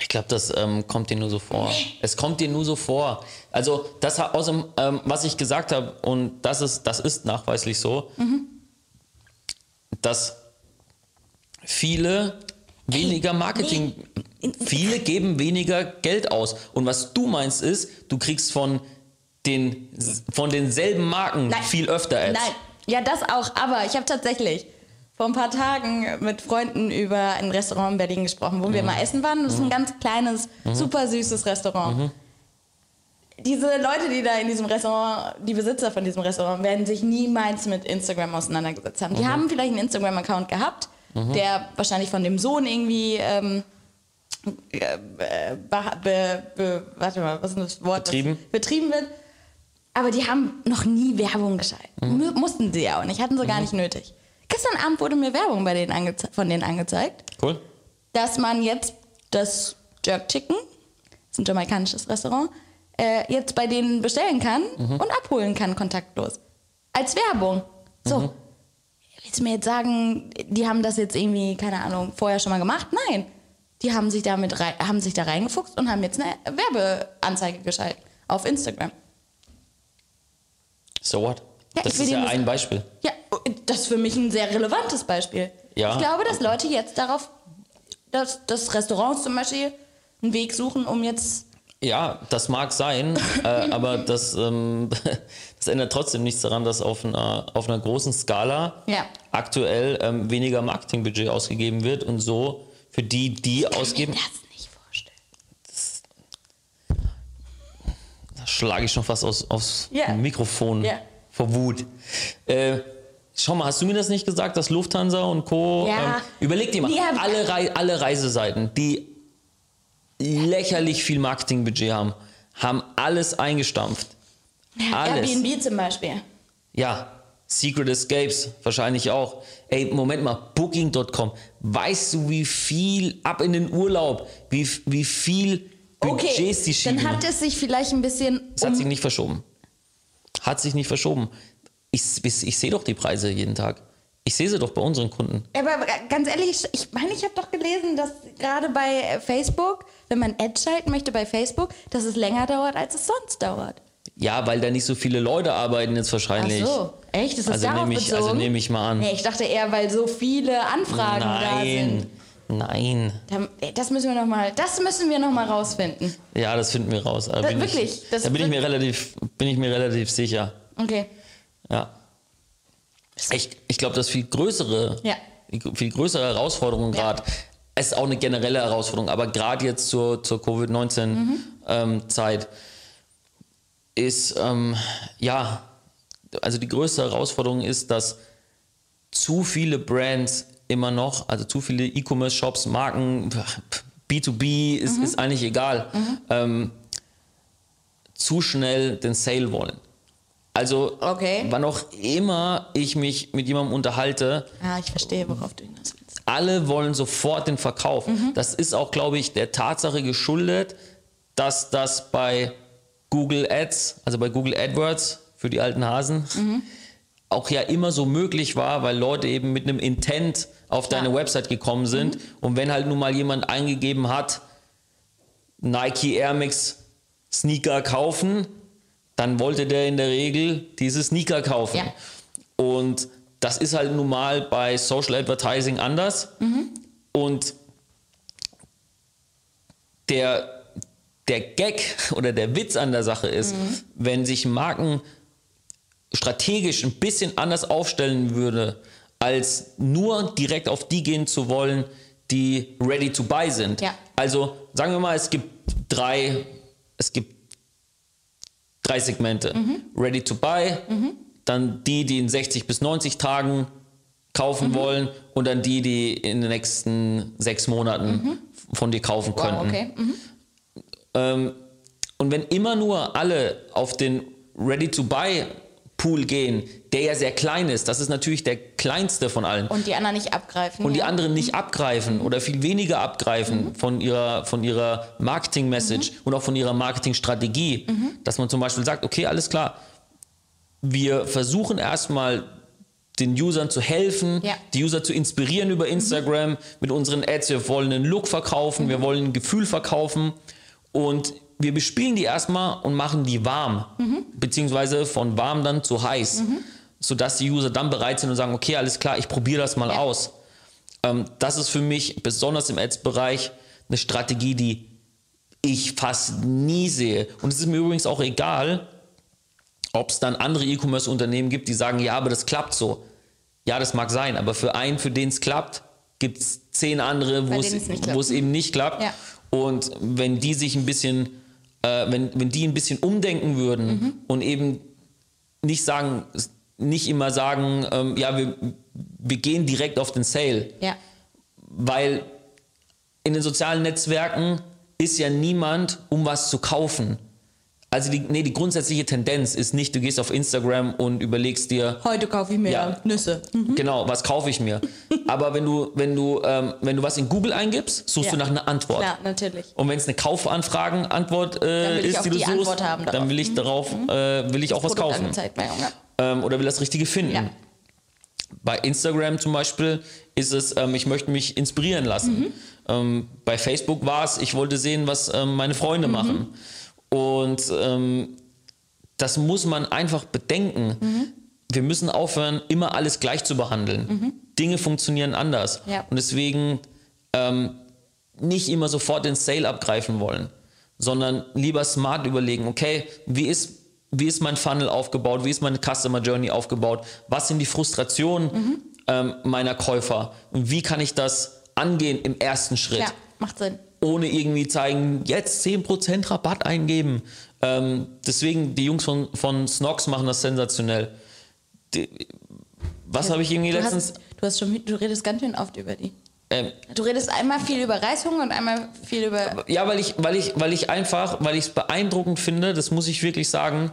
Ich glaube, das ähm, kommt dir nur so vor. Es kommt dir nur so vor. Also das aus dem, ähm, was ich gesagt habe, und das ist, das ist nachweislich so, dass viele weniger Marketing, viele geben weniger Geld aus. Und was du meinst ist, du kriegst von den von denselben Marken Nein. viel öfter Ads. Nein, ja, das auch, aber ich habe tatsächlich vor ein paar Tagen mit Freunden über ein Restaurant in Berlin gesprochen, wo wir mal essen waren. Das ist ein ganz kleines, super süßes Restaurant. Diese Leute, die da in diesem Restaurant, die Besitzer von diesem Restaurant, werden sich niemals mit Instagram auseinandergesetzt haben. Die haben vielleicht einen Instagram-Account gehabt, der wahrscheinlich von dem Sohn irgendwie ähm, äh, be, be, be, warte mal, was ist das Wort? das Betrieben. betrieben wird. Aber die haben noch nie Werbung geschaltet. Mu- Mussten sie ja auch nicht, hatten sie gar nicht nötig. Gestern Abend wurde mir Werbung bei denen von denen angezeigt, Cool. dass man jetzt das Jerk Chicken, das ist ein jamaikanisches Restaurant, äh, jetzt bei denen bestellen kann und abholen kann, kontaktlos. Als Werbung. So. Willst du mir jetzt sagen, die haben das jetzt irgendwie, keine Ahnung, vorher schon mal gemacht? Nein. Die haben sich, damit rei haben sich da reingefuchst und haben jetzt eine Werbeanzeige geschaltet auf Instagram. So what? Ja, das ist ja ein Beispiel. Ja, das ist für mich ein sehr relevantes Beispiel. Ja. Ich glaube, dass Leute jetzt darauf, dass, dass Restaurants zum Beispiel einen Weg suchen, um jetzt. Ja, das mag sein, (laughs) äh, aber das, ähm, (laughs) das ändert trotzdem nichts daran, dass auf einer, auf einer großen Skala Ja. aktuell ähm, weniger Marketingbudget ausgegeben wird und so für die, die ausgeben, Ich kann mir das nicht vorstellen. da schlage ich schon fast aus, aufs Ja. Mikrofon Ja. vor Wut. Äh, schau mal, hast du mir das nicht gesagt, dass Lufthansa und Co. Ja. Ähm, überleg dir mal, Ja. alle, Rei alle Reiseseiten, die lächerlich viel Marketingbudget haben, haben alles eingestampft. Alles. Airbnb zum Beispiel. Ja, Secret Escapes wahrscheinlich auch. Ey, Moment mal, Booking.com. Weißt du, wie viel ab in den Urlaub, wie, wie viel Okay, Budgets die schieben? dann hat es sich vielleicht ein bisschen. Es hat um- sich nicht verschoben. Hat sich nicht verschoben. Ich, ich, ich sehe doch die Preise jeden Tag. Ich sehe sie doch bei unseren Kunden. Aber ganz ehrlich, ich meine, ich habe doch gelesen, dass gerade bei äh, Facebook, wenn man Ads schalten möchte bei Facebook, dass es länger dauert, als es sonst dauert. Ja, weil da nicht so viele Leute arbeiten jetzt wahrscheinlich. Ach so, echt? Ist das Also darauf nehme ich, bezogen? also nehme ich mal an. Nee, ich dachte eher, weil so viele Anfragen da sind. Nein, nein. Da- ey, Das müssen wir noch mal, das müssen wir noch mal rausfinden. Ja, das finden wir raus. Da Da- bin wirklich, Ich, da bin ich, mir relativ, bin ich mir relativ sicher. Okay. Ja. Ich, ich glaube, das viel größere, Ja. viel größere Herausforderung Ja. gerade, es ist auch eine generelle Herausforderung, aber gerade jetzt zur, zur Mhm. Covid-19-Zeit ist, ähm, ja, also die größte Herausforderung ist, dass zu viele Brands immer noch, also zu viele E-Commerce-Shops, Marken, B2B ist, ist eigentlich egal, ähm, zu schnell den Sale wollen. Also, Okay. wann auch immer ich mich mit jemandem unterhalte, Ah, ich verstehe, worauf du hinaus willst. alle wollen sofort den Verkauf. Das ist auch, glaube ich, der Tatsache geschuldet, dass das bei Google Ads, also bei Google AdWords für die alten Hasen, auch ja immer so möglich war, weil Leute eben mit einem Intent auf deine Ja. Website gekommen sind. Und wenn halt nun mal jemand eingegeben hat, Nike Air Max Sneaker kaufen, dann wollte der in der Regel diese Sneaker kaufen. Ja. Und das ist halt nun mal bei Social Advertising anders. Und der, der Gag (laughs) oder der Witz an der Sache ist, wenn sich Marken strategisch ein bisschen anders aufstellen würde, als nur direkt auf die gehen zu wollen, die ready to buy sind. Ja. Also sagen wir mal, es gibt drei, es gibt drei Segmente. Ready to buy, dann die, die in 60 bis 90 Tagen kaufen wollen und dann die, die in den nächsten sechs Monaten von dir kaufen Wow, könnten. okay. Mhm. Ähm, und wenn immer nur alle auf den Ready-to-Buy-Pool gehen, der ja sehr klein ist, das ist natürlich der kleinste von allen, Und die anderen nicht abgreifen. und die ja. anderen nicht abgreifen oder viel weniger abgreifen von ihrer, von ihrer Marketing-Message und auch von ihrer den Usern zu helfen, Ja. die User zu inspirieren über Instagram mit unseren Ads. Wir wollen einen Look verkaufen, wir wollen ein Gefühl verkaufen und wir bespielen die erstmal und machen die warm, beziehungsweise von warm dann zu heiß, sodass die User dann bereit sind und sagen, okay, alles klar, ich probiere das mal Ja. aus. Ähm, das ist für mich besonders im Ads-Bereich eine Strategie, die ich fast nie sehe. Und es ist mir übrigens auch egal, ob es dann andere E-Commerce-Unternehmen gibt, die sagen, ja, aber das klappt so. Ja, das mag sein, aber für einen, für den es klappt, gibt es zehn andere, wo es eben nicht klappt. Ja. Und wenn die sich ein bisschen, äh, wenn, wenn die ein bisschen umdenken würden Mhm. und eben nicht sagen, nicht immer sagen, ähm, ja, wir, wir gehen direkt auf den Sale, Ja. weil in den sozialen Netzwerken ist ja niemand, um was zu kaufen. Also die, nee, die grundsätzliche Tendenz ist nicht, du gehst auf Instagram und überlegst dir, Heute kaufe ich mir Ja. Nüsse. genau, was kaufe ich mir. Aber wenn du, wenn du, ähm, wenn du was in Google eingibst, suchst Ja. du nach einer Antwort. Ja, natürlich. Und wenn es eine Kaufanfragen-Antwort äh, ist, auch die du die suchst, dann will ich darauf, äh, will ich auch was Produkt kaufen angezeigt werden, ja. ähm, oder will das Richtige finden. Ja. Bei Instagram zum Beispiel ist es, ähm, ich möchte mich inspirieren lassen. Mhm. Ähm, bei Facebook war es, ich wollte sehen, was ähm, meine Freunde Mhm. machen. Und ähm, das muss man einfach bedenken. Mhm. Wir müssen aufhören, immer alles gleich zu behandeln. Dinge funktionieren anders. Ja. Und deswegen ähm, nicht immer sofort den Sale abgreifen wollen, sondern lieber smart überlegen, okay, wie ist, wie ist mein Funnel aufgebaut, wie ist meine Customer Journey aufgebaut, was sind die Frustrationen ähm, meiner Käufer und wie kann ich das angehen im ersten Schritt, Ja, macht Sinn. Ohne irgendwie zeigen, jetzt 10% Rabatt eingeben. Ähm, deswegen, die Jungs von, von Snox machen das sensationell. Die, was habe ich irgendwie Du letztens... hast, du hast schon, du redest ganz schön oft über die. Ähm, Du redest einmal viel über Reishunger und einmal viel über. Ja, weil ich, weil ich, weil ich einfach, weil ich es beeindruckend finde, das muss ich wirklich sagen,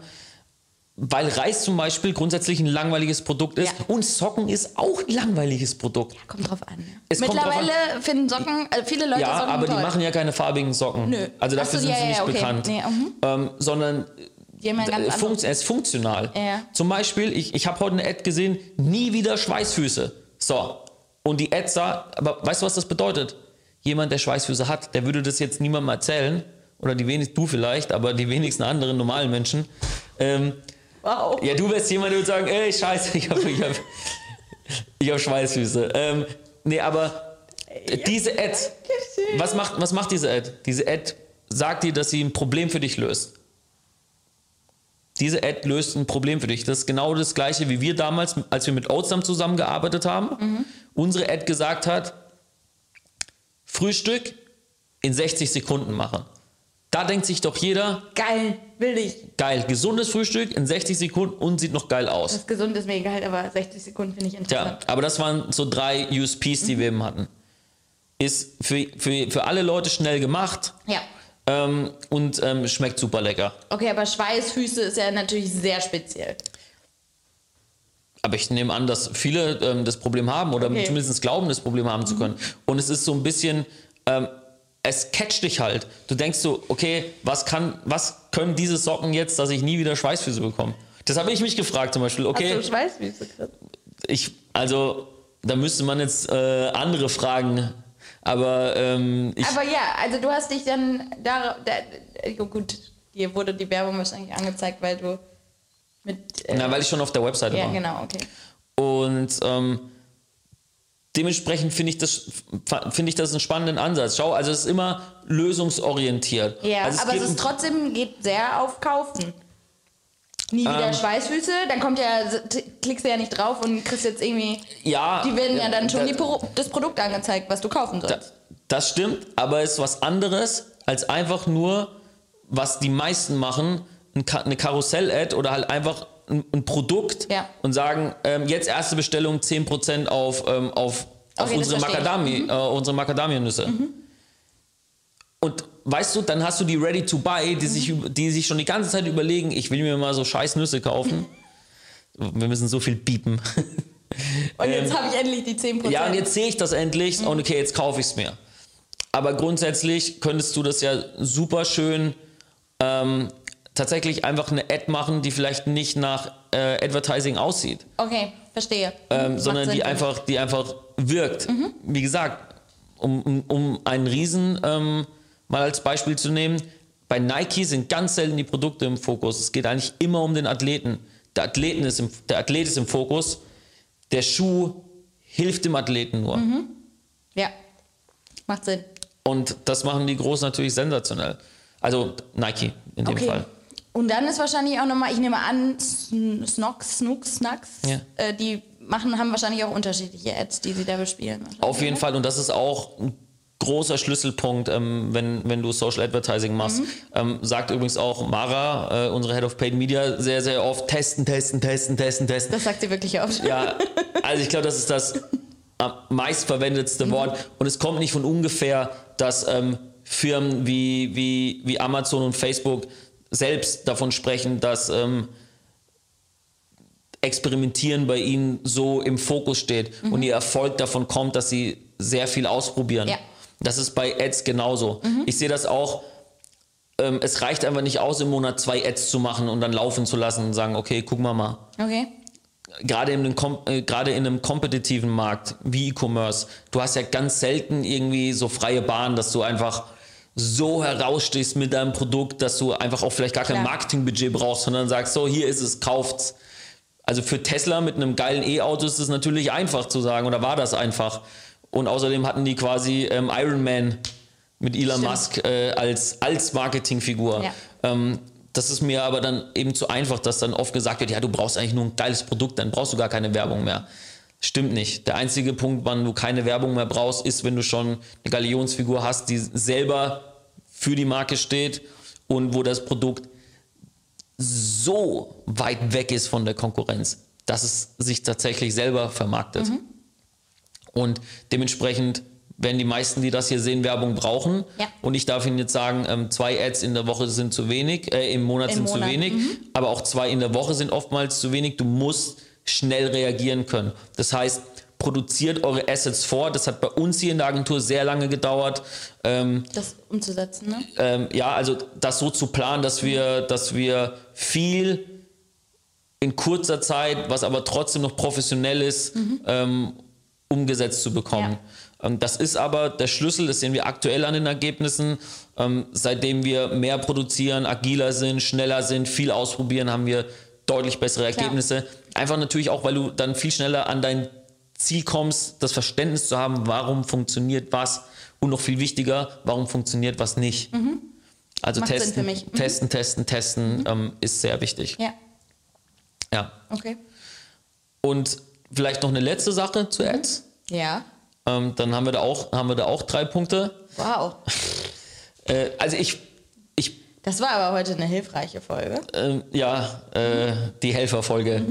weil Reis zum Beispiel grundsätzlich ein langweiliges Produkt ist Ja. und Socken ist auch ein langweiliges Produkt. Kommt drauf an. Ja. Es kommt drauf Mittlerweile finden Socken, also viele Leute Ja, Socken aber toll. die machen ja keine farbigen Socken. Nö. Also dafür so, sind ja, sie ja, nicht okay. bekannt. Nee, mhm. ähm, sondern ja äh, funkt, er ist funktional. Ja. Zum Beispiel, ich, ich habe heute eine Ad gesehen, nie wieder Schweißfüße. So. Und die Ad sah, aber weißt du, was das bedeutet? Jemand, der Schweißfüße hat, der würde das jetzt niemandem erzählen. Oder die wenigsten, du vielleicht, aber die wenigsten anderen normalen Menschen. Ähm, Wow. ja, du wärst jemand, der würde sagen, ey, scheiße, ich habe ich hab, ich hab Schweißfüße. Ähm, nee, aber diese Ad, was macht, was macht diese Ad? Diese Ad sagt dir, dass sie ein Problem für dich löst. Diese Ad löst ein Problem für dich. Das ist genau das gleiche, wie wir damals, als wir mit Oatsam zusammengearbeitet haben. Unsere Ad gesagt hat, Frühstück in 60 Sekunden machen. Da denkt sich doch jeder, Geil, will ich. geil, gesundes Frühstück in 60 Sekunden und sieht noch geil aus. Das gesund ist mir egal, aber 60 Sekunden finde ich Ja, interessant. aber das waren so drei USPs, die wir eben hatten. Ist für, für, für alle Leute schnell gemacht Ja. ähm, und ähm, schmeckt super lecker. Okay, aber Schweißfüße ist ja natürlich sehr speziell. Aber ich nehme an, dass viele ähm, das Problem haben oder Okay. zumindest glauben, das Problem haben zu können. Und es ist so ein bisschen, ähm, es catcht dich halt. Du denkst so, okay, was, kann, was können diese Socken jetzt, dass ich nie wieder Schweißfüße bekomme? Das habe ich mich gefragt zum Beispiel. Okay, Hast du Schweißfüße, ich, also da müsste man jetzt äh, andere fragen. Aber ähm, ich, Aber ja, also du hast dich dann da, da gut, dir wurde die Werbung wahrscheinlich angezeigt, weil du mit äh, na, weil ich schon auf der Webseite ja war. genau, okay. Und ähm, dementsprechend finde ich, das, finde ich das einen spannenden Ansatz. Schau, also es ist immer lösungsorientiert. Ja, also aber es geht ist trotzdem geht sehr auf Kaufen. Nie wieder Ähm. Schweißfüße, dann kommt ja, klickst du ja nicht drauf und kriegst jetzt irgendwie, ja, die werden ja dann schon da- die Pro das Produkt angezeigt, was du kaufen da, sollst. das stimmt, aber es ist was anderes als einfach nur, was die meisten machen, eine Karussell-Ad oder halt einfach ein, ein Produkt Ja. und sagen, ähm, jetzt erste Bestellung 10% auf, ähm, auf, auf Okay, unsere. Macadami, äh, unsere Macadamianüsse. Und weißt du, dann hast du die Ready to Buy, die, sich, über- die sich schon die ganze Zeit überlegen, ich will mir mal so scheiß Nüsse kaufen. (laughs) Wir müssen so viel biepen. (laughs) Und jetzt habe ich endlich die 10%. Ähm, Ja, und jetzt sehe ich das endlich und okay, jetzt kaufe ich es mir. Aber grundsätzlich könntest du das ja super schön ähm, tatsächlich einfach eine Ad machen, die vielleicht nicht nach äh, Advertising aussieht. Okay. verstehe. ähm, Macht sondern Sinn die einfach, die einfach wirkt. Wie gesagt, um, um, um einen Riesen ähm, mal als Beispiel zu nehmen, bei Nike sind ganz selten die Produkte im Fokus. Es geht eigentlich immer um den Athleten. Der, Athleten ist im, der Athlet ist im Fokus. Der Schuh hilft dem Athleten nur. Ja, macht Sinn. Und das machen die Großen natürlich sensationell. Also Nike in dem Okay. Fall. Und dann ist wahrscheinlich auch nochmal, ich nehme an, Sn- Snox, Snooks, Snacks, Ja. äh, die machen, haben wahrscheinlich auch unterschiedliche Ads, die sie da bespielen. Auf jeden oder? Fall, und das ist auch ein großer Schlüsselpunkt, ähm, wenn, wenn du Social Advertising machst. Ähm, sagt übrigens auch Mara, äh, unsere Head of Paid Media, sehr, sehr oft testen, testen, testen, testen, testen. Das sagt sie wirklich oft. Ja, also ich glaube, das ist das am meistverwendetste Wort. Und es kommt nicht von ungefähr, dass ähm, Firmen wie, wie, wie Amazon und Facebook selbst davon sprechen, dass ähm, Experimentieren bei ihnen so im Fokus steht und ihr Erfolg davon kommt, dass sie sehr viel ausprobieren. Ja. Das ist bei Ads genauso. Ich sehe das auch. Ähm, es reicht einfach nicht aus, im Monat zwei Ads zu machen und dann laufen zu lassen und sagen, okay, gucken wir mal Okay. gerade in, einem äh, gerade in einem kompetitiven Markt wie E-Commerce, du hast ja ganz selten irgendwie so freie Bahn, dass du einfach so herausstehst mit deinem Produkt, dass du einfach auch vielleicht gar kein. Marketingbudget brauchst, sondern sagst, so hier ist es, kauft's. Also für Tesla mit einem geilen E-Auto ist es natürlich einfach zu sagen, oder war das einfach? Und außerdem hatten die quasi ähm, Iron Man mit Elon Stimmt. Musk äh, als, als Marketingfigur. Ja. Ähm, das ist mir aber dann eben zu einfach, dass dann oft gesagt wird, ja, du brauchst eigentlich nur ein geiles Produkt, dann brauchst du gar keine Werbung mehr. Stimmt nicht. Der einzige Punkt, wann du keine Werbung mehr brauchst, ist, wenn du schon eine Galionsfigur hast, die selber für die Marke steht und wo das Produkt so weit weg ist von der Konkurrenz, dass es sich tatsächlich selber vermarktet. Und dementsprechend werden die meisten, die das hier sehen, Werbung brauchen. Ja. Und ich darf Ihnen jetzt sagen, ähm, zwei Ads in der Woche sind zu wenig, äh, im Monat Im sind Monat, zu wenig, aber auch zwei in der Woche sind oftmals zu wenig. Du musst schnell reagieren können. Das heißt, produziert eure Assets vor. Das hat bei uns hier in der Agentur sehr lange gedauert. Ähm, Das umzusetzen, ne? ähm, ja, also das so zu planen, dass wir, dass wir viel in kurzer Zeit, was aber trotzdem noch professionell ist, ähm, umgesetzt zu bekommen. Ähm, das ist aber der Schlüssel, das sehen wir aktuell an den Ergebnissen. Ähm, seitdem wir mehr produzieren, agiler sind, schneller sind, viel ausprobieren, haben wir deutlich bessere Ergebnisse. Einfach natürlich auch, weil du dann viel schneller an dein Ziel kommst, das Verständnis zu haben, warum funktioniert was und noch viel wichtiger, warum funktioniert was nicht. Also Macht testen, für mich. Mhm. testen, testen, testen ähm, ist sehr wichtig. Ja, Ja. okay. Und vielleicht noch eine letzte Sache zu Ads. Ja. Ähm, dann haben wir da auch, haben wir da auch drei Punkte. Wow. Äh, also ich Das war aber heute eine hilfreiche Folge. ähm, ja, äh, die Helferfolge.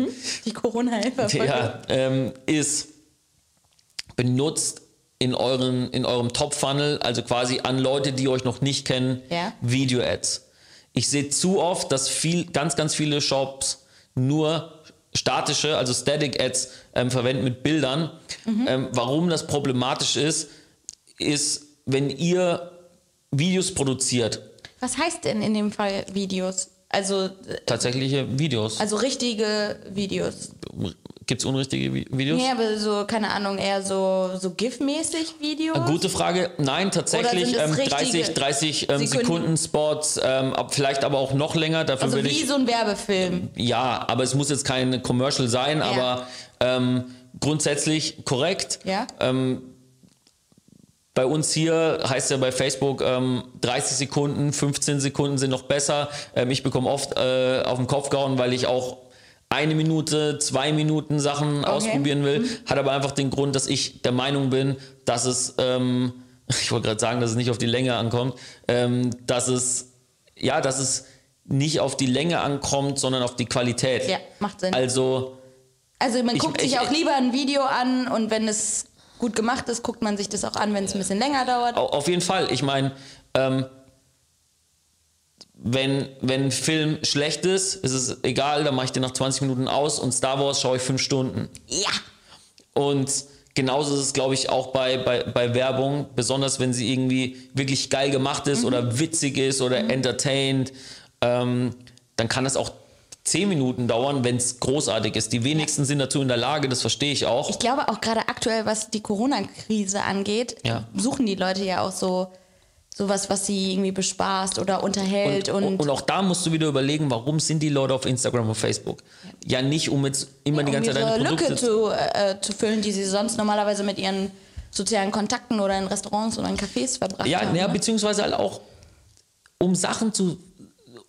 Die Corona-Helferfolge. Ja, ähm, ist benutzt in, euren, in eurem Top-Funnel, also quasi an Leute, die euch noch nicht kennen, Ja. Video-Ads. Ich sehe zu oft, dass viel, ganz, ganz viele Shops nur statische, also Static Ads ähm, verwenden mit Bildern. Ähm, warum das problematisch ist, ist, wenn ihr Videos produziert, Was heißt denn in dem Fall Videos? Also, äh, tatsächliche Videos. also richtige Videos. Gibt es unrichtige Vi- Videos? Nee, aber so, keine Ahnung, eher so, so GIF-mäßig Videos. Gute Frage. Nein, tatsächlich ähm, es 30, richtige 30 ähm, Sekunden? Spots, ähm, vielleicht aber auch noch länger. Dafür Also wie ich. so ein Werbefilm. Ja, aber es muss jetzt kein Commercial sein, aber ähm, grundsätzlich korrekt. Ja. Ähm, bei uns hier heißt ja bei Facebook ähm, 30 Sekunden, 15 Sekunden sind noch besser. Ähm, ich bekomme oft äh, auf den Kopf gehauen, weil ich auch eine Minute, zwei Minuten Sachen ausprobieren will. Hat aber einfach den Grund, dass ich der Meinung bin, dass es, ähm, (laughs) ich wollte gerade sagen, dass es nicht auf die Länge ankommt, ähm, dass es, ja, dass es nicht auf die Länge ankommt, sondern auf die Qualität. Ja, macht Sinn. Also Also man ich- guckt sich ich- auch lieber ein Video an und wenn es gut gemacht ist, guckt man sich das auch an, wenn es ein bisschen länger dauert. Au- Auf jeden Fall. Ich meine, ähm, wenn, wenn ein Film schlecht ist, ist es egal, dann mache ich den nach 20 Minuten aus und Star Wars schaue ich fünf Stunden. Ja. Und genauso ist es, glaube ich, auch bei, bei, bei Werbung, besonders wenn sie irgendwie wirklich geil gemacht ist oder witzig ist oder entertained, ähm, dann kann das auch 10 Minuten dauern, wenn es großartig ist. Die wenigsten sind dazu in der Lage, das verstehe ich auch. Ich glaube auch gerade aktuell, was die Corona-Krise angeht, Ja. suchen die Leute ja auch so sowas, was sie irgendwie bespaßt oder unterhält und, und, und auch da musst du wieder überlegen, warum sind die Leute auf Instagram und Facebook? Ja, nicht um jetzt immer die um ganze Zeit deine Produkte Lücke zu, äh, zu füllen, die sie sonst normalerweise mit ihren sozialen Kontakten oder in Restaurants oder in Cafés verbracht Ja, haben. ja, ne? beziehungsweise halt auch, um Sachen zu,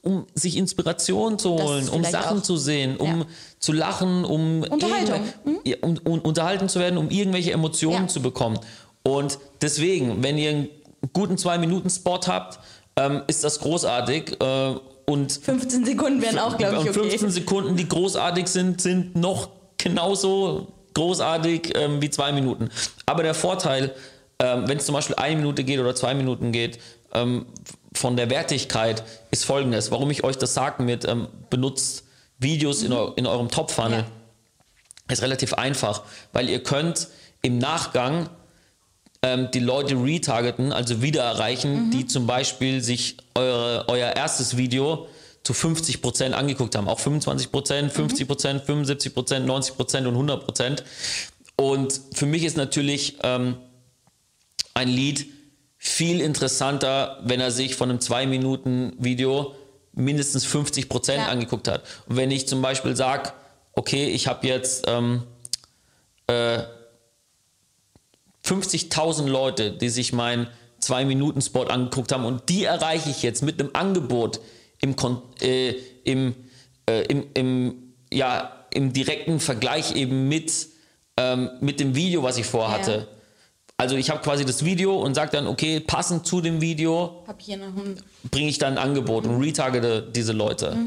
um sich Inspiration zu holen, um Sachen auch. zu sehen, um Ja. zu lachen, um, Unterhaltung. ja, um, um unterhalten zu werden, um irgendwelche Emotionen Ja. zu bekommen. Und deswegen, wenn ihr einen guten Zwei-Minuten-Spot habt, ähm, ist das großartig. Äh, und 15 Sekunden wären auch, glaube ich, okay. 15 Sekunden, die großartig sind, sind noch genauso großartig ähm, wie zwei Minuten. Aber der Vorteil, ähm, wenn es zum Beispiel eine Minute geht oder zwei Minuten geht, ähm, von der Wertigkeit ist folgendes. Warum ich euch das sage mit ähm, benutzt Videos in, eu in eurem Top-Funnel, Ja. ist relativ einfach, weil ihr könnt im Nachgang ähm, die Leute retargeten, also wieder erreichen, die zum Beispiel sich eure, euer erstes Video zu 50% angeguckt haben. Auch 25%, 50%, 75%, 90% und 100%. Und für mich ist natürlich ähm, ein Lied viel interessanter, wenn er sich von einem 2-Minuten-Video mindestens 50% Ja. angeguckt hat. Und wenn ich zum Beispiel sage, okay, ich habe jetzt ähm, äh, 50.000 Leute, die sich meinen 2-Minuten-Spot angeguckt haben und die erreiche ich jetzt mit einem Angebot im, Kon äh, im, äh, im, im, ja, im direkten Vergleich eben mit, ähm, mit dem Video, was ich vorhatte. Ja. Also ich habe quasi das Video und sage dann, okay, passend zu dem Video bringe ich dann ein Angebot und retargete diese Leute.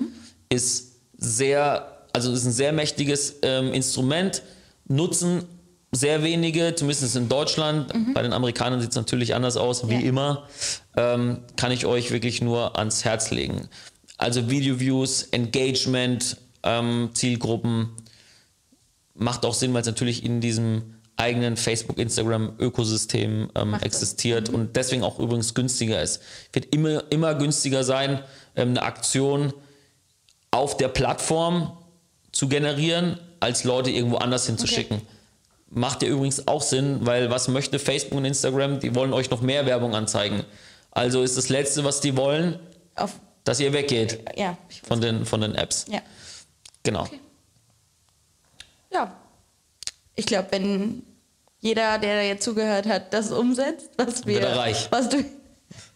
Ist sehr, also ist ein sehr mächtiges ähm, Instrument, nutzen sehr wenige, zumindest in Deutschland. Bei den Amerikanern sieht es natürlich anders aus, wie Ja. immer. Ähm, kann ich euch wirklich nur ans Herz legen. Also Video-Views, Engagement, ähm, Zielgruppen, macht auch Sinn, weil es natürlich in diesem eigenen Facebook, Instagram-Ökosystem ähm, Macht Sinn. existiert und deswegen auch übrigens günstiger ist. Wird immer, immer günstiger sein, ähm, eine Aktion auf der Plattform zu generieren, als Leute irgendwo anders hinzuschicken. Macht ja übrigens auch Sinn, weil was möchte Facebook und Instagram? Die wollen euch noch mehr Werbung anzeigen. Also ist das Letzte, was die wollen, auf. dass ihr weggeht Ja, von den, von den Apps. ja. Genau. ja. Ich glaube, wenn jeder, der jetzt zugehört hat, das umsetzt, was wir. Was du,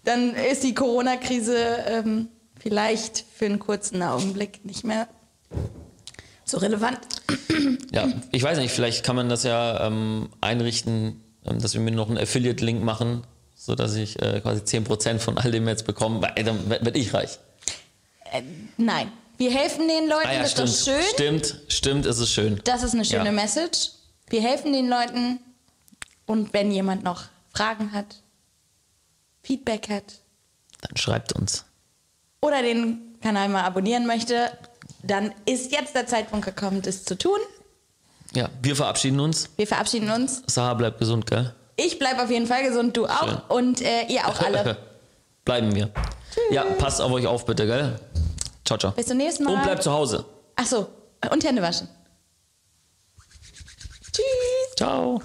dann ist die Corona-Krise ähm, vielleicht für einen kurzen Augenblick nicht mehr so relevant. Ja, ich weiß nicht, vielleicht kann man das ja ähm, einrichten, ähm, dass wir mir noch einen Affiliate-Link machen, sodass ich äh, quasi 10% von all dem jetzt bekomme, weil dann werde ich reich. Nein. Wir helfen den Leuten, Ah ja, das stimmt. ist doch schön. Stimmt, stimmt, es ist schön. Das ist eine schöne Ja. Message. Wir helfen den Leuten. Und wenn jemand noch Fragen hat, Feedback hat Dann schreibt uns. oder den Kanal mal abonnieren möchte, dann ist jetzt der Zeitpunkt gekommen, das zu tun. Ja, wir verabschieden uns. Wir verabschieden uns. Saha bleibt gesund, gell? Ich bleibe auf jeden Fall gesund, du auch. Schön. Und äh, ihr auch alle. (laughs) Bleiben wir. Ja, passt auf euch auf, bitte, gell? Ciao, ciao. Bis zum nächsten Mal. Und bleibt zu Hause. Ach so, und Hände waschen. Tschüss. Ciao.